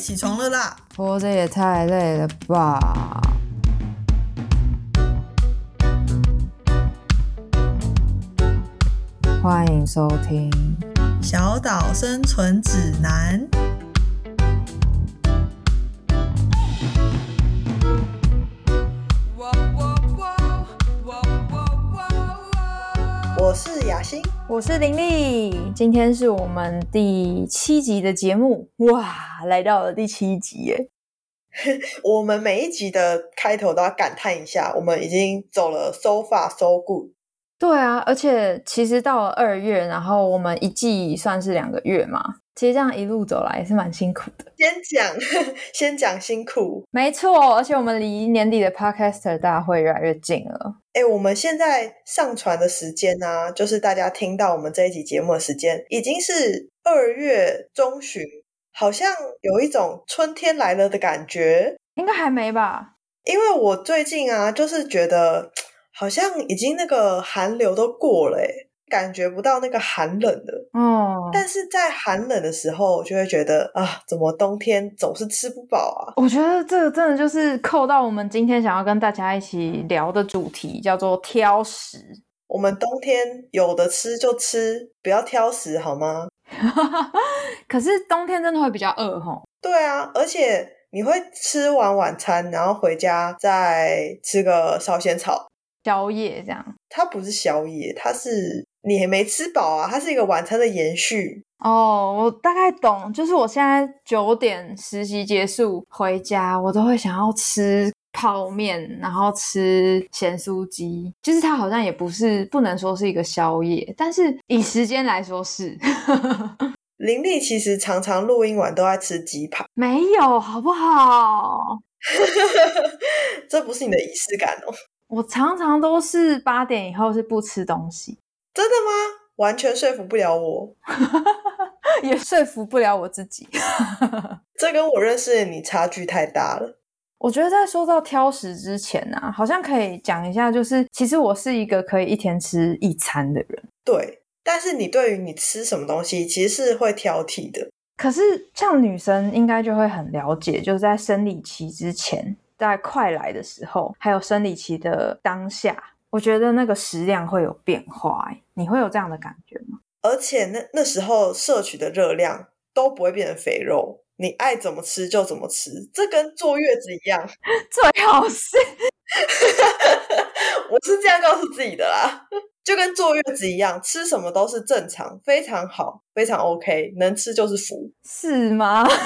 起床了啦！活着也太累了吧！欢迎收听《小岛生存指南》。我是林丽。今天是我们第七集的节目，哇，来到了第七集耶！我们每一集的开头都要感叹一下，我们已经走了 so far so good。对啊，而且其实到了二月，然后我们一季算是两个月嘛。其实这样一路走来也是蛮辛苦的。先讲，先讲辛苦，没错。而且我们离年底的 Podcaster 大会越来越近了。哎，我们现在上传的时间呢，就是大家听到我们这一集节目的时间，已经是二月中旬，好像有一种春天来了的感觉。应该还没吧？因为我最近啊，就是觉得 好像已经那个寒流都过了，哎。感觉不到那个寒冷的哦，但是在寒冷的时候，我就会觉得啊，怎么冬天总是吃不饱啊？我觉得这个真的就是扣到我们今天想要跟大家一起聊的主题，叫做挑食。我们冬天有的吃就吃，不要挑食好吗？可是冬天真的会比较饿吼。对啊，而且你会吃完晚餐，然后回家再吃个烧仙草宵夜，这样。它不是宵夜，它是。你还没吃饱啊？它是一个晚餐的延续哦。我大概懂，就是我现在九点实习结束回家，我都会想要吃泡面，然后吃咸酥鸡。就是它好像也不是不能说是一个宵夜，但是以时间来说是。林丽其实常常录音完都在吃鸡排，没有好不好？这不是你的仪式感哦。我常常都是八点以后是不吃东西。真的吗？完全说服不了我，也说服不了我自己。这跟我认识的你差距太大了。我觉得在说到挑食之前啊，好像可以讲一下，就是其实我是一个可以一天吃一餐的人。对，但是你对于你吃什么东西，其实是会挑剔的。可是像女生应该就会很了解，就是在生理期之前，在快来的时候，还有生理期的当下。我觉得那个食量会有变化，你会有这样的感觉吗？而且那那时候摄取的热量都不会变成肥肉，你爱怎么吃就怎么吃，这跟坐月子一样，最好是，我是这样告诉自己的啦，就跟坐月子一样，吃什么都是正常，非常好，非常 OK，能吃就是福，是吗？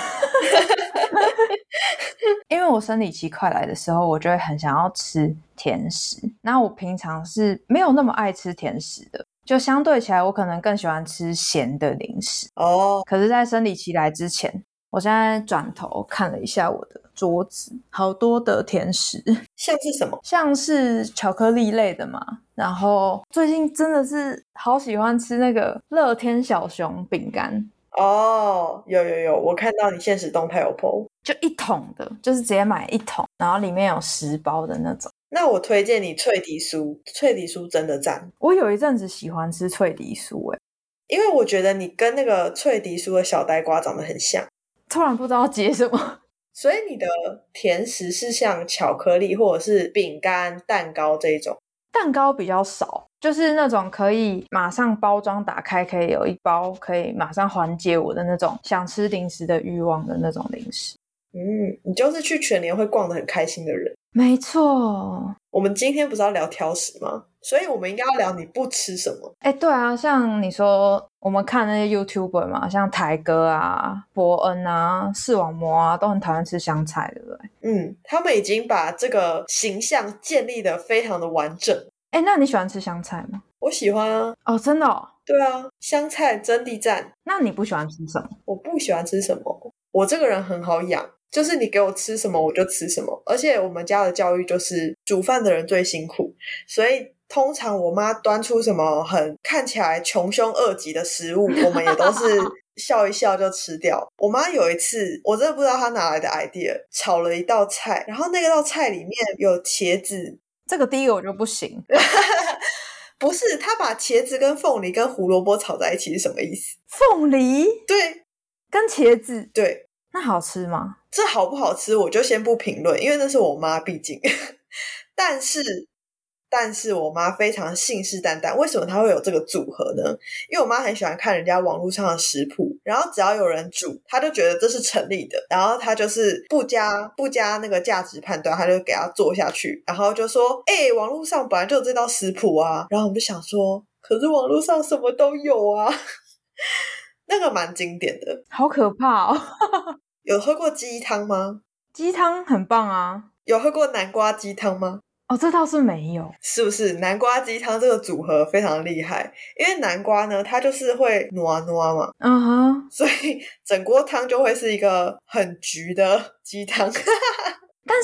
因为我生理期快来的时候，我就会很想要吃甜食。那我平常是没有那么爱吃甜食的，就相对起来，我可能更喜欢吃咸的零食。哦，可是，在生理期来之前，我现在转头看了一下我的桌子，好多的甜食，像是什么？像是巧克力类的嘛。然后最近真的是好喜欢吃那个乐天小熊饼干。哦，有有有，我看到你现实动态有 PO，就一桶的，就是直接买一桶，然后里面有十包的那种。那我推荐你脆迪酥，脆迪酥真的赞。我有一阵子喜欢吃脆迪酥，哎，因为我觉得你跟那个脆迪酥的小呆瓜长得很像。突然不知道接什么，所以你的甜食是像巧克力或者是饼干、蛋糕这一种。蛋糕比较少，就是那种可以马上包装打开，可以有一包可以马上缓解我的那种想吃零食的欲望的那种零食。嗯，你就是去全年会逛的很开心的人。没错，我们今天不是要聊挑食吗？所以我们应该要聊你不吃什么。哎，对啊，像你说我们看那些 YouTuber 嘛，像台哥啊、伯恩啊、视网膜啊，都很讨厌吃香菜，对不对？嗯，他们已经把这个形象建立的非常的完整。哎，那你喜欢吃香菜吗？我喜欢啊。哦，真的？哦对啊，香菜真地赞。那你不喜欢吃什么？我不喜欢吃什么。我这个人很好养。就是你给我吃什么我就吃什么，而且我们家的教育就是煮饭的人最辛苦，所以通常我妈端出什么很看起来穷凶恶极的食物，我们也都是 笑一笑就吃掉。我妈有一次，我真的不知道她哪来的 idea，炒了一道菜，然后那道菜里面有茄子，这个第一个我就不行，不是她把茄子跟凤梨跟胡萝卜炒在一起是什么意思？凤梨对，跟茄子对。那好吃吗？这好不好吃，我就先不评论，因为那是我妈，毕竟。但是，但是我妈非常信誓旦旦，为什么她会有这个组合呢？因为我妈很喜欢看人家网络上的食谱，然后只要有人煮，她就觉得这是成立的，然后她就是不加不加那个价值判断，她就给她做下去，然后就说：“哎，网络上本来就有这道食谱啊。”然后我们就想说，可是网络上什么都有啊。那个蛮经典的，好可怕哦！有喝过鸡汤吗？鸡汤很棒啊！有喝过南瓜鸡汤吗？哦，这倒是没有。是不是南瓜鸡汤这个组合非常厉害？因为南瓜呢，它就是会糯糯嘛，嗯哼，所以整锅汤就会是一个很橘的鸡汤。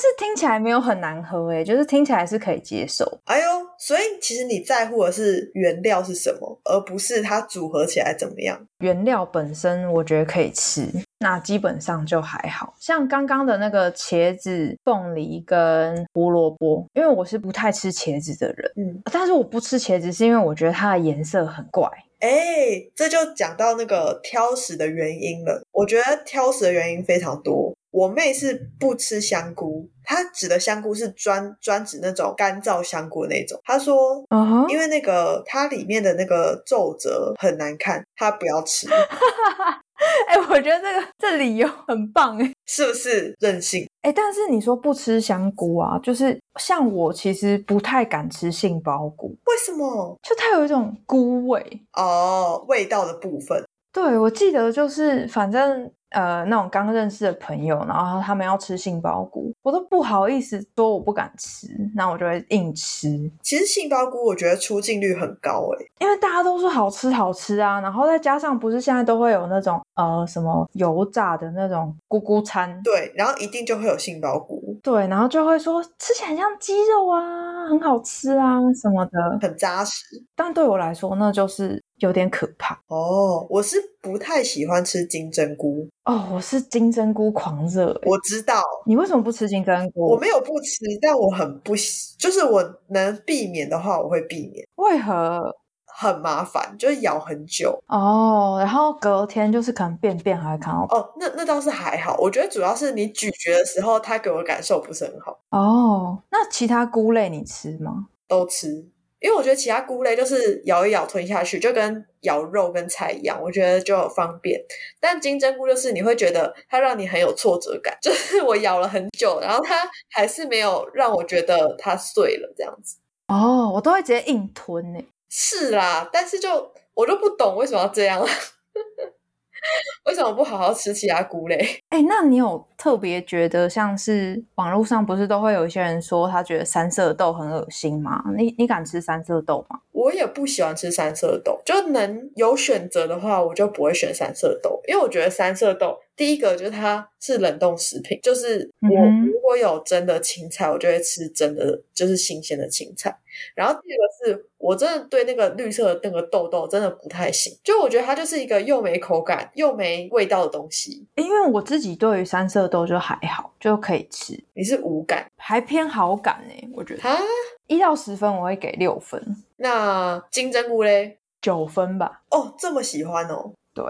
但是听起来没有很难喝诶，就是听起来是可以接受。哎呦，所以其实你在乎的是原料是什么，而不是它组合起来怎么样。原料本身我觉得可以吃，那基本上就还好像刚刚的那个茄子、凤梨跟胡萝卜，因为我是不太吃茄子的人，嗯，但是我不吃茄子是因为我觉得它的颜色很怪。哎，这就讲到那个挑食的原因了。我觉得挑食的原因非常多。我妹是不吃香菇，她指的香菇是专专指那种干燥香菇那种。她说，因为那个它里面的那个皱褶很难看，她不要吃。哎，我觉得这个这理由很棒，哎，是不是任性？哎，但是你说不吃香菇啊，就是像我其实不太敢吃杏鲍菇，为什么？就它有一种菇味哦，味道的部分。对，我记得就是反正。呃，那种刚认识的朋友，然后他们要吃杏鲍菇，我都不好意思说我不敢吃，那我就会硬吃。其实杏鲍菇我觉得出镜率很高诶，因为大家都说好吃好吃啊，然后再加上不是现在都会有那种呃什么油炸的那种菇菇餐，对，然后一定就会有杏鲍菇，对，然后就会说吃起来像鸡肉啊，很好吃啊什么的，很扎实。但对我来说，那就是有点可怕哦。我是不太喜欢吃金针菇。哦，我是金针菇狂热。我知道你为什么不吃金针菇？我没有不吃，但我很不喜，就是我能避免的话，我会避免。为何？很麻烦，就是咬很久哦。然后隔天就是可能便便还会看到。哦，那那倒是还好。我觉得主要是你咀嚼的时候，它给我感受不是很好。哦，那其他菇类你吃吗？都吃。因为我觉得其他菇类就是咬一咬吞下去，就跟咬肉跟菜一样，我觉得就方便。但金针菇就是你会觉得它让你很有挫折感，就是我咬了很久，然后它还是没有让我觉得它碎了这样子。哦，我都会直接硬吞呢。是啦，但是就我就不懂为什么要这样。为什么不好好吃其他菇类？哎，那你有特别觉得像是网络上不是都会有一些人说他觉得三色豆很恶心吗？你你敢吃三色豆吗？我也不喜欢吃三色豆，就能有选择的话，我就不会选三色豆，因为我觉得三色豆第一个就是它是冷冻食品，就是我如果有真的青菜，我就会吃真的就是新鲜的青菜。然后第二个是我真的对那个绿色的那个豆豆真的不太行，就我觉得它就是一个又没口感又没味道的东西。因为我自己对于三色豆就还好，就可以吃。你是无感，还偏好感呢？我觉得啊，一到十分我会给六分。那金针菇嘞，九分吧。哦，这么喜欢哦。对，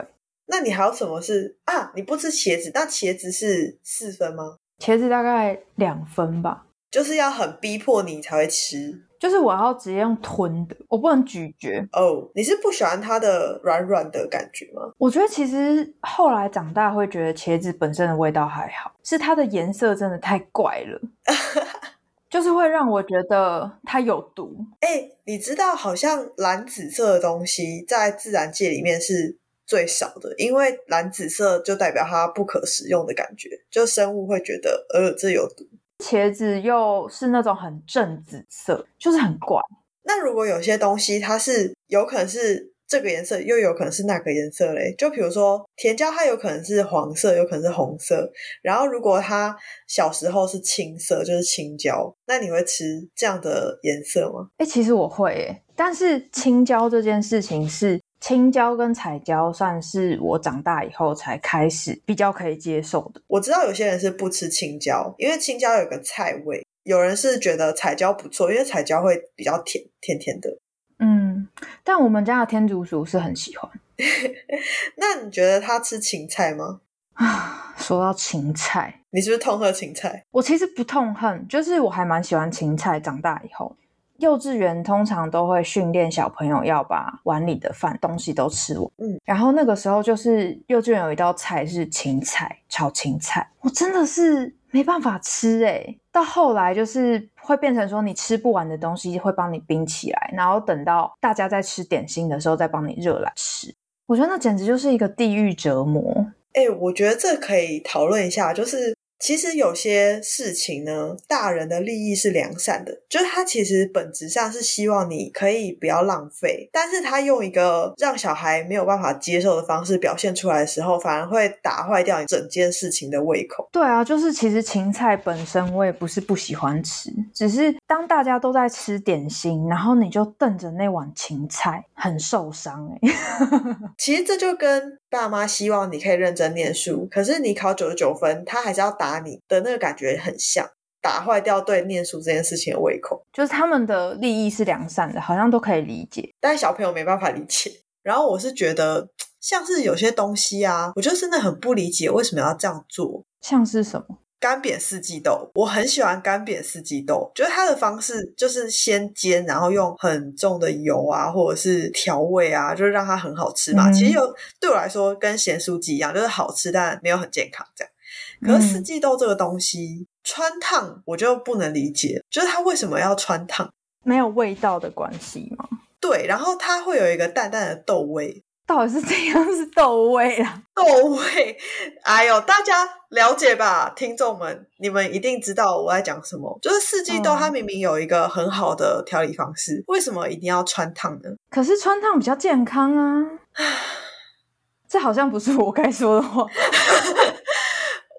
那你还有什么是啊？你不吃茄子，那茄子是四分吗？茄子大概两分吧。就是要很逼迫你才会吃。就是我要直接用吞的，我不能咀嚼。哦，你是不喜欢它的软软的感觉吗？我觉得其实后来长大会觉得茄子本身的味道还好，是它的颜色真的太怪了，就是会让我觉得它有毒。哎，你知道好像蓝紫色的东西在自然界里面是最少的，因为蓝紫色就代表它不可食用的感觉，就生物会觉得呃这有毒。茄子又是那种很正紫色，就是很怪。那如果有些东西它是有可能是这个颜色，又有可能是那个颜色嘞？就比如说甜椒，它有可能是黄色，有可能是红色。然后如果它小时候是青色，就是青椒，那你会吃这样的颜色吗？哎，其实我会诶，但是青椒这件事情是。青椒跟彩椒算是我长大以后才开始比较可以接受的。我知道有些人是不吃青椒，因为青椒有个菜味；有人是觉得彩椒不错，因为彩椒会比较甜，甜甜的。嗯，但我们家的天竺鼠是很喜欢。那你觉得它吃芹菜吗？啊，说到芹菜，你是不是痛恨芹菜？我其实不痛恨，就是我还蛮喜欢芹菜。长大以后。幼稚园通常都会训练小朋友要把碗里的饭东西都吃完。嗯，然后那个时候就是幼稚园有一道菜是芹菜炒芹菜，我真的是没办法吃哎。到后来就是会变成说你吃不完的东西会帮你冰起来，然后等到大家在吃点心的时候再帮你热来吃。我觉得那简直就是一个地狱折磨。哎，我觉得这可以讨论一下，就是。其实有些事情呢，大人的利益是良善的，就是他其实本质上是希望你可以不要浪费，但是他用一个让小孩没有办法接受的方式表现出来的时候，反而会打坏掉你整件事情的胃口。对啊，就是其实芹菜本身我也不是不喜欢吃，只是当大家都在吃点心，然后你就瞪着那碗芹菜，很受伤哎。其实这就跟爸妈希望你可以认真念书，可是你考九十九分，他还是要打。打你的那个感觉很像，打坏掉对念书这件事情的胃口，就是他们的利益是良善的，好像都可以理解，但是小朋友没办法理解。然后我是觉得，像是有些东西啊，我就真的很不理解为什么要这样做。像是什么干煸四季豆，我很喜欢干煸四季豆，觉得它的方式就是先煎，然后用很重的油啊，或者是调味啊，就是让它很好吃嘛。其实有对我来说跟咸酥鸡一样，就是好吃，但没有很健康这样。可是四季豆这个东西穿烫，我就不能理解，就是它为什么要穿烫？没有味道的关系吗？对，然后它会有一个淡淡的豆味，到底是怎样是豆味啊？豆味，哎呦，大家了解吧？听众们，你们一定知道我在讲什么。就是四季豆，它明明有一个很好的调理方式，为什么一定要穿烫呢？可是穿烫比较健康啊！这好像不是我该说的话。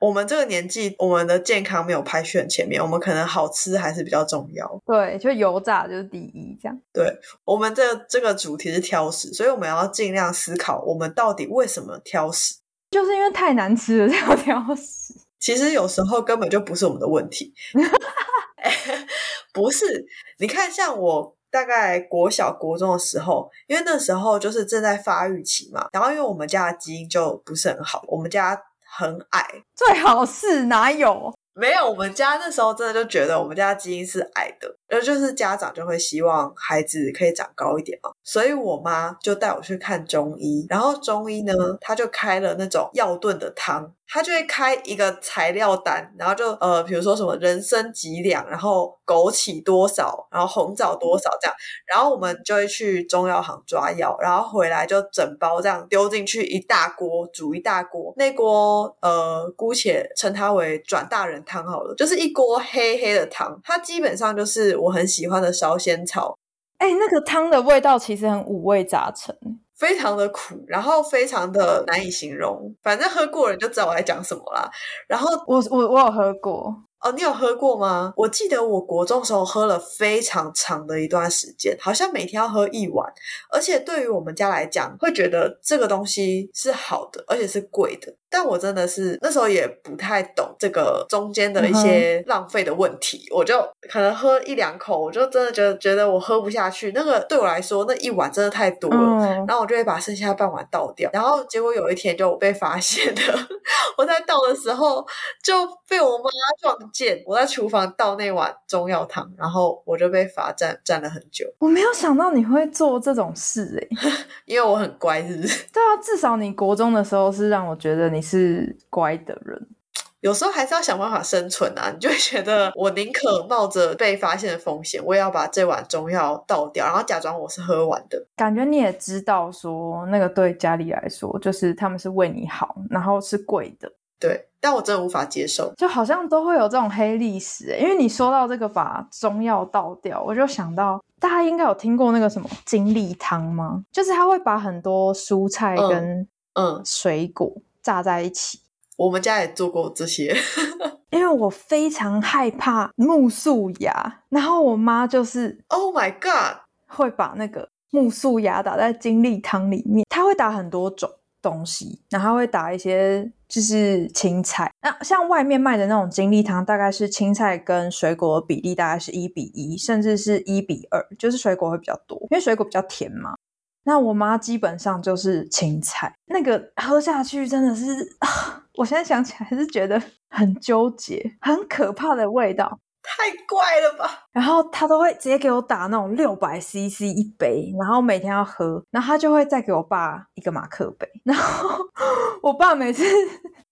我们这个年纪，我们的健康没有排序很前面，我们可能好吃还是比较重要。对，就油炸就是第一，这样。对我们这这个主题是挑食，所以我们要尽量思考，我们到底为什么挑食？就是因为太难吃了才 要挑食。其实有时候根本就不是我们的问题 不是。你看，像我大概国小国中的时候，因为那时候就是正在发育期嘛，然后因为我们家的基因就不是很好，我们家。很矮，最好是哪有？没有，我们家那时候真的就觉得我们家基因是矮的，然后就是家长就会希望孩子可以长高一点嘛，所以我妈就带我去看中医，然后中医呢，他就开了那种药炖的汤。他就会开一个材料单，然后就呃，比如说什么人参几两，然后枸杞多少，然后红枣多少这样，然后我们就会去中药行抓药，然后回来就整包这样丢进去一大锅煮一大锅，那锅呃姑且称它为转大人汤好了，就是一锅黑黑的汤，它基本上就是我很喜欢的烧仙草。哎，那个汤的味道其实很五味杂陈。非常的苦，然后非常的难以形容，反正喝过人就知道我在讲什么啦。然后我我我有喝过。哦，你有喝过吗？我记得我国中时候喝了非常长的一段时间，好像每天要喝一碗，而且对于我们家来讲，会觉得这个东西是好的，而且是贵的。但我真的是那时候也不太懂这个中间的一些浪费的问题，我就可能喝一两口，我就真的觉得觉得我喝不下去。那个对我来说，那一碗真的太多了，然后我就会把剩下半碗倒掉。然后结果有一天就被发现了，我在倒的时候就被我妈撞。见我在厨房倒那碗中药汤，然后我就被罚站站了很久。我没有想到你会做这种事哎，因为我很乖，是不是？对啊，至少你国中的时候是让我觉得你是乖的人。有时候还是要想办法生存啊，你就会觉得我宁可冒着被发现的风险，我也要把这碗中药倒掉，然后假装我是喝完的。感觉你也知道说那个对家里来说，就是他们是为你好，然后是贵的。对，但我真的无法接受，就好像都会有这种黑历史。因为你说到这个把中药倒掉，我就想到大家应该有听过那个什么精力汤吗？就是他会把很多蔬菜跟嗯水果炸在一起。我们家也做过这些，因为我非常害怕木素芽，然后我妈就是 Oh my God，会把那个木素牙打在精力汤里面，他会打很多种。东西，然后会打一些就是青菜。那像外面卖的那种精力汤，大概是青菜跟水果的比例大概是一比一，甚至是一比二，就是水果会比较多，因为水果比较甜嘛。那我妈基本上就是青菜，那个喝下去真的是我现在想起来还是觉得很纠结，很可怕的味道。太怪了吧！然后他都会直接给我打那种六百 CC 一杯，然后每天要喝，然后他就会再给我爸一个马克杯。然后我爸每次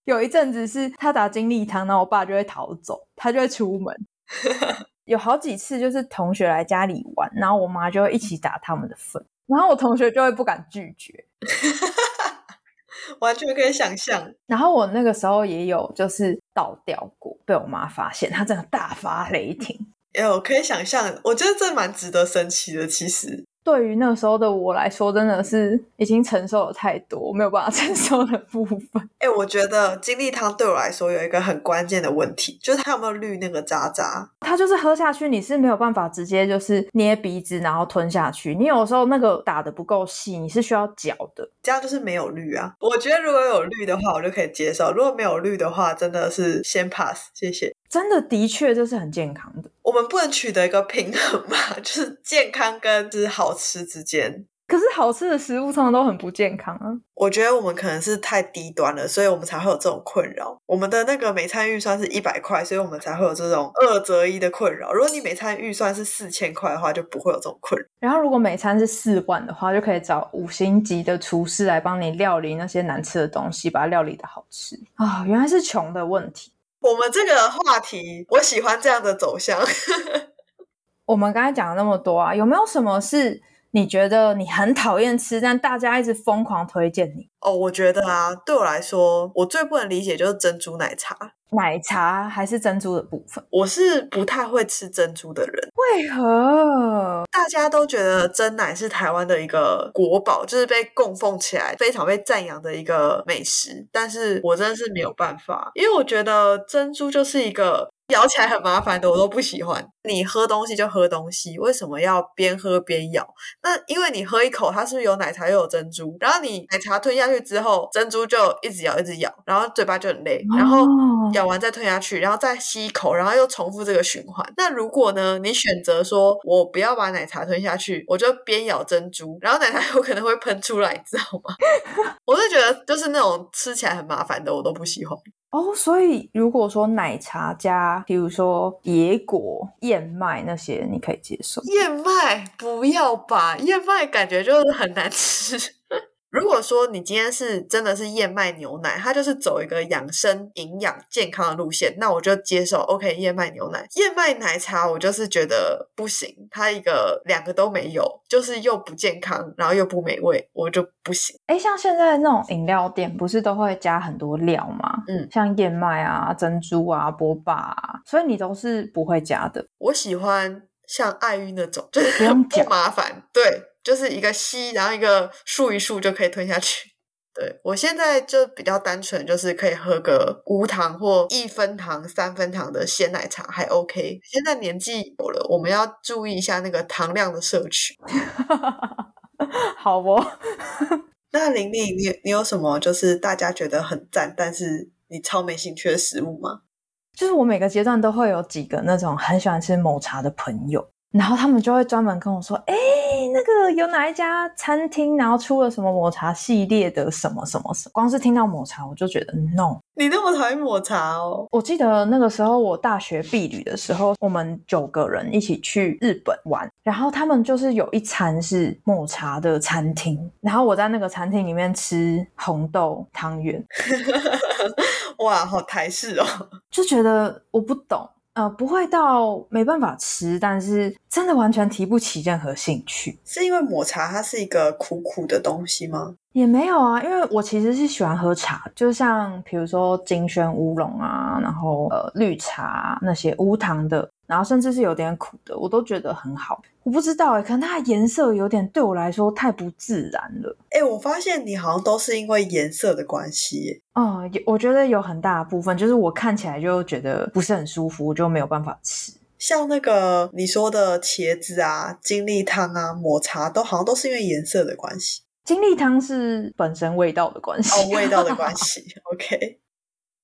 有一阵子是他打精力汤，然后我爸就会逃走，他就会出门。有好几次就是同学来家里玩，然后我妈就会一起打他们的份，然后我同学就会不敢拒绝。完全可以想象。然后我那个时候也有就是倒掉过，被我妈发现，她真的大发雷霆。哎，我可以想象，我觉得这蛮值得生气的。其实。对于那时候的我来说，真的是已经承受了太多，没有办法 承受的部分。哎，我觉得金利汤对我来说有一个很关键的问题，就是它有没有滤那个渣渣。它就是喝下去，你是没有办法直接就是捏鼻子然后吞下去。你有时候那个打的不够细，你是需要嚼的。这样就是没有滤啊。我觉得如果有滤的话，我就可以接受；如果没有滤的话，真的是先 pass，谢谢。真的，的确这是很健康的。我们不能取得一个平衡嘛？就是健康跟就是好吃之间。可是好吃的食物通常都很不健康啊。我觉得我们可能是太低端了，所以我们才会有这种困扰。我们的那个每餐预算是一百块，所以我们才会有这种二择一的困扰。如果你每餐预算是四千块的话，就不会有这种困扰。然后如果每餐是四万的话，就可以找五星级的厨师来帮你料理那些难吃的东西，把它料理的好吃啊。原来是穷的问题。我们这个话题，我喜欢这样的走向。我们刚才讲了那么多啊，有没有什么是你觉得你很讨厌吃，但大家一直疯狂推荐你？哦，我觉得啊，对我来说，我最不能理解就是珍珠奶茶。奶茶还是珍珠的部分，我是不太会吃珍珠的人。为何大家都觉得真奶是台湾的一个国宝，就是被供奉起来、非常被赞扬的一个美食？但是我真的是没有办法，因为我觉得珍珠就是一个。咬起来很麻烦的，我都不喜欢。你喝东西就喝东西，为什么要边喝边咬？那因为你喝一口，它是不是有奶茶又有珍珠？然后你奶茶吞下去之后，珍珠就一直咬一直咬，然后嘴巴就很累。然后咬完再吞下去，然后再吸一口，然后又重复这个循环。那如果呢，你选择说我不要把奶茶吞下去，我就边咬珍珠，然后奶茶 有可能会喷出来，你知道吗？我是觉得就是那种吃起来很麻烦的，我都不喜欢。哦，所以如果说奶茶加，比如说野果、燕麦那些，你可以接受？燕麦不要吧，燕麦感觉就是很难吃。如果说你今天是真的是燕麦牛奶，它就是走一个养生、营养、健康的路线，那我就接受。OK，燕麦牛奶、燕麦奶茶，我就是觉得不行，它一个两个都没有，就是又不健康，然后又不美味，我就不行。哎，像现在那种饮料店，不是都会加很多料吗？嗯，像燕麦啊、珍珠啊、波霸啊，所以你都是不会加的。我喜欢像爱玉那种，就是不 麻烦，对。就是一个吸，然后一个漱一漱就可以吞下去。对我现在就比较单纯，就是可以喝个无糖或一分糖、三分糖的鲜奶茶还 OK。现在年纪有了，我们要注意一下那个糖量的摄取。好不？那玲玲，你你有什么就是大家觉得很赞，但是你超没兴趣的食物吗？就是我每个阶段都会有几个那种很喜欢吃抹茶的朋友。然后他们就会专门跟我说：“哎，那个有哪一家餐厅，然后出了什么抹茶系列的什么什么什么。”光是听到抹茶，我就觉得 no。你那么讨厌抹茶哦？我记得那个时候我大学毕旅的时候，我们九个人一起去日本玩，然后他们就是有一餐是抹茶的餐厅，然后我在那个餐厅里面吃红豆汤圆。哇，好台式哦！就觉得我不懂。呃，不会到没办法吃，但是真的完全提不起任何兴趣。是因为抹茶它是一个苦苦的东西吗？也没有啊，因为我其实是喜欢喝茶，就像比如说金萱乌龙啊，然后呃绿茶那些无糖的。然后甚至是有点苦的，我都觉得很好。我不知道哎，可能它的颜色有点对我来说太不自然了。哎，我发现你好像都是因为颜色的关系。嗯，我觉得有很大部分就是我看起来就觉得不是很舒服，我就没有办法吃。像那个你说的茄子啊、金利汤啊、抹茶，都好像都是因为颜色的关系。金利汤是本身味道的关系，哦，味道的关系。OK。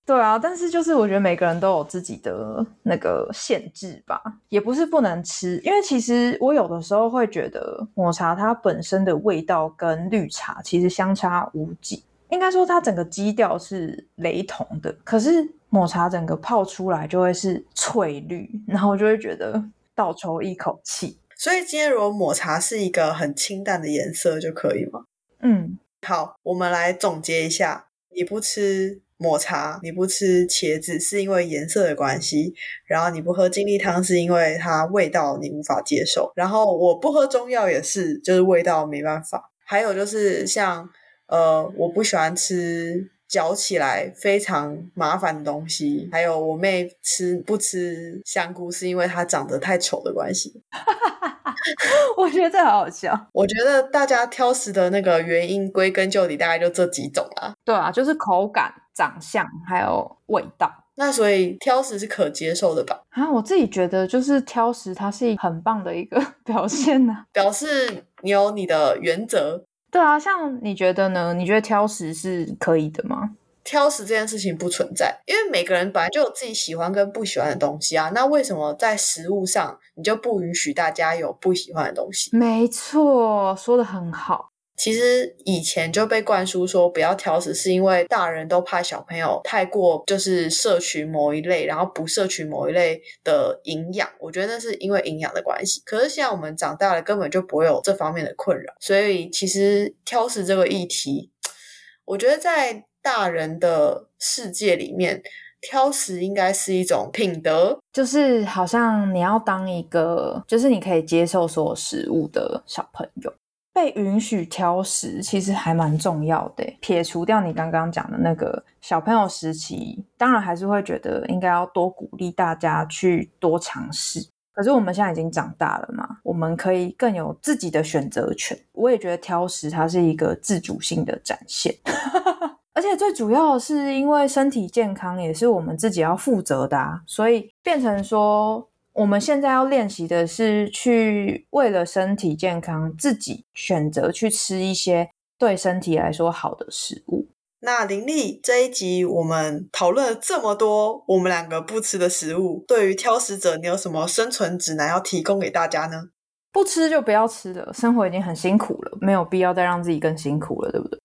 对啊，但是就是我觉得每个人都有自己的那个限制吧，也不是不能吃，因为其实我有的时候会觉得抹茶它本身的味道跟绿茶其实相差无几，应该说它整个基调是雷同的，可是抹茶整个泡出来就会是翠绿，然后就会觉得倒抽一口气。所以今天如果抹茶是一个很清淡的颜色就可以吗？嗯，好，我们来总结一下，你不吃。抹茶，你不吃茄子是因为颜色的关系，然后你不喝金利汤是因为它味道你无法接受，然后我不喝中药也是，就是味道没办法。还有就是像呃，我不喜欢吃嚼起来非常麻烦的东西，还有我妹吃不吃香菇是因为它长得太丑的关系。我觉得这好好笑。我觉得大家挑食的那个原因归根究底大概就这几种啦。对啊，就是口感。长相还有味道，那所以挑食是可接受的吧？啊，我自己觉得就是挑食，它是一很棒的一个 表现呢，表示你有你的原则。对啊，像你觉得呢？你觉得挑食是可以的吗？挑食这件事情不存在，因为每个人本来就有自己喜欢跟不喜欢的东西啊。那为什么在食物上你就不允许大家有不喜欢的东西？没错，说的很好。其实以前就被灌输说不要挑食，是因为大人都怕小朋友太过就是摄取某一类，然后不摄取某一类的营养。我觉得那是因为营养的关系。可是现在我们长大了，根本就不会有这方面的困扰。所以其实挑食这个议题，我觉得在大人的世界里面，挑食应该是一种品德，就是好像你要当一个，就是你可以接受所有食物的小朋友。被允许挑食，其实还蛮重要的。撇除掉你刚刚讲的那个小朋友时期，当然还是会觉得应该要多鼓励大家去多尝试。可是我们现在已经长大了嘛，我们可以更有自己的选择权。我也觉得挑食它是一个自主性的展现，而且最主要的是因为身体健康也是我们自己要负责的啊，所以变成说。我们现在要练习的是去为了身体健康，自己选择去吃一些对身体来说好的食物。那林丽这一集我们讨论了这么多我们两个不吃的食物，对于挑食者，你有什么生存指南要提供给大家呢？不吃就不要吃了，生活已经很辛苦了，没有必要再让自己更辛苦了，对不对？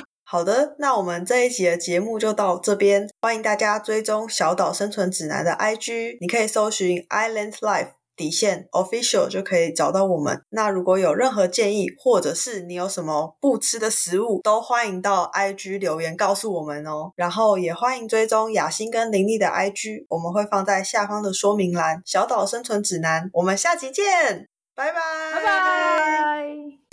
好的，那我们这一集的节目就到这边，欢迎大家追踪小岛生存指南的 IG，你可以搜寻 Island Life 底线 Official 就可以找到我们。那如果有任何建议，或者是你有什么不吃的食物，都欢迎到 IG 留言告诉我们哦。然后也欢迎追踪雅欣跟林丽的 IG，我们会放在下方的说明栏。小岛生存指南，我们下集见，拜拜，拜拜。